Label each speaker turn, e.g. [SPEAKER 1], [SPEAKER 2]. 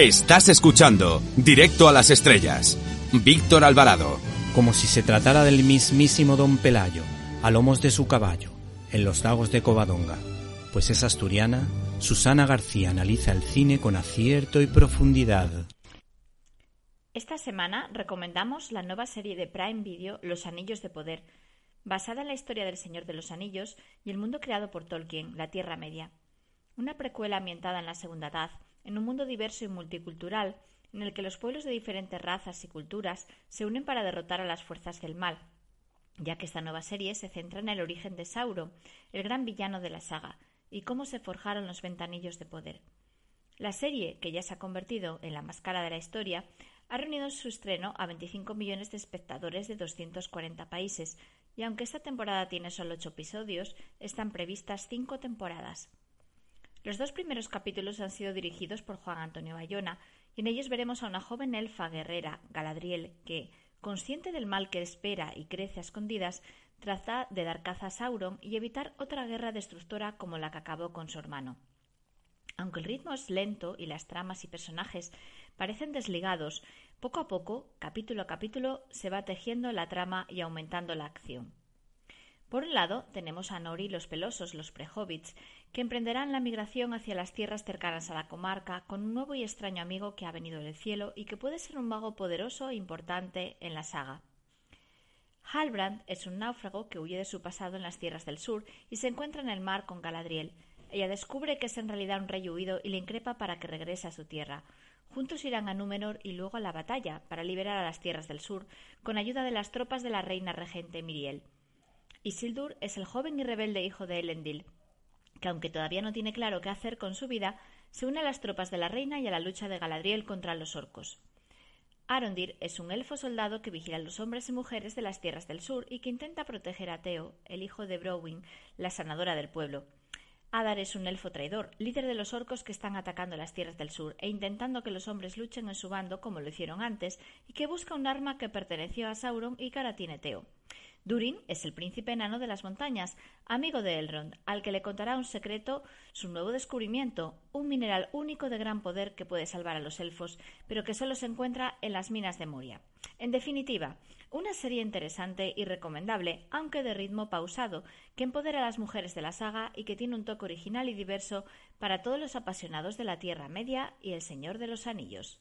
[SPEAKER 1] Estás escuchando Directo a las Estrellas. Víctor Alvarado.
[SPEAKER 2] Como si se tratara del mismísimo Don Pelayo, a lomos de su caballo, en los lagos de Covadonga. Pues es asturiana, Susana García analiza el cine con acierto y profundidad.
[SPEAKER 3] Esta semana recomendamos la nueva serie de Prime Video Los Anillos de Poder, basada en la historia del Señor de los Anillos y el mundo creado por Tolkien, la Tierra Media. Una precuela ambientada en la Segunda Edad, en un mundo diverso y multicultural, en el que los pueblos de diferentes razas y culturas se unen para derrotar a las fuerzas del mal, ya que esta nueva serie se centra en el origen de Sauron, el gran villano de la saga, y cómo se forjaron los ventanillos de poder. La serie, que ya se ha convertido en la máscara de la historia, ha reunido en su estreno a 25 millones de espectadores de 240 países, y aunque esta temporada tiene solo ocho episodios, están previstas cinco temporadas. Los dos primeros capítulos han sido dirigidos por Juan Antonio Bayona, y en ellos veremos a una joven elfa guerrera, Galadriel, que, consciente del mal que espera y crece a escondidas, trata de dar caza a Sauron y evitar otra guerra destructora como la que acabó con su hermano. Aunque el ritmo es lento y las tramas y personajes parecen desligados, poco a poco, capítulo a capítulo, se va tejiendo la trama y aumentando la acción. Por un lado, tenemos a Nori los Pelosos, los prehobbits, que emprenderán la migración hacia las tierras cercanas a la comarca con un nuevo y extraño amigo que ha venido del cielo y que puede ser un mago poderoso e importante en la saga. Halbrand es un náufrago que huye de su pasado en las tierras del sur y se encuentra en el mar con Galadriel. Ella descubre que es en realidad un rey huido y le increpa para que regrese a su tierra. Juntos irán a Númenor y luego a la batalla para liberar a las tierras del sur, con ayuda de las tropas de la reina regente Miriel. Isildur es el joven y rebelde hijo de Elendil, que aunque todavía no tiene claro qué hacer con su vida, se une a las tropas de la reina y a la lucha de Galadriel contra los orcos. Arondir es un elfo soldado que vigila a los hombres y mujeres de las tierras del sur y que intenta proteger a Teo, el hijo de Browin, la sanadora del pueblo. Adar es un elfo traidor, líder de los orcos que están atacando las tierras del sur e intentando que los hombres luchen en su bando como lo hicieron antes y que busca un arma que perteneció a Sauron y que ahora tiene Teo. Durin es el príncipe enano de las montañas, amigo de Elrond, al que le contará un secreto, su nuevo descubrimiento, un mineral único de gran poder que puede salvar a los elfos, pero que solo se encuentra en las minas de Moria. En definitiva, una serie interesante y recomendable, aunque de ritmo pausado, que empodera a las mujeres de la saga y que tiene un toque original y diverso para todos los apasionados de la Tierra Media y el Señor de los Anillos.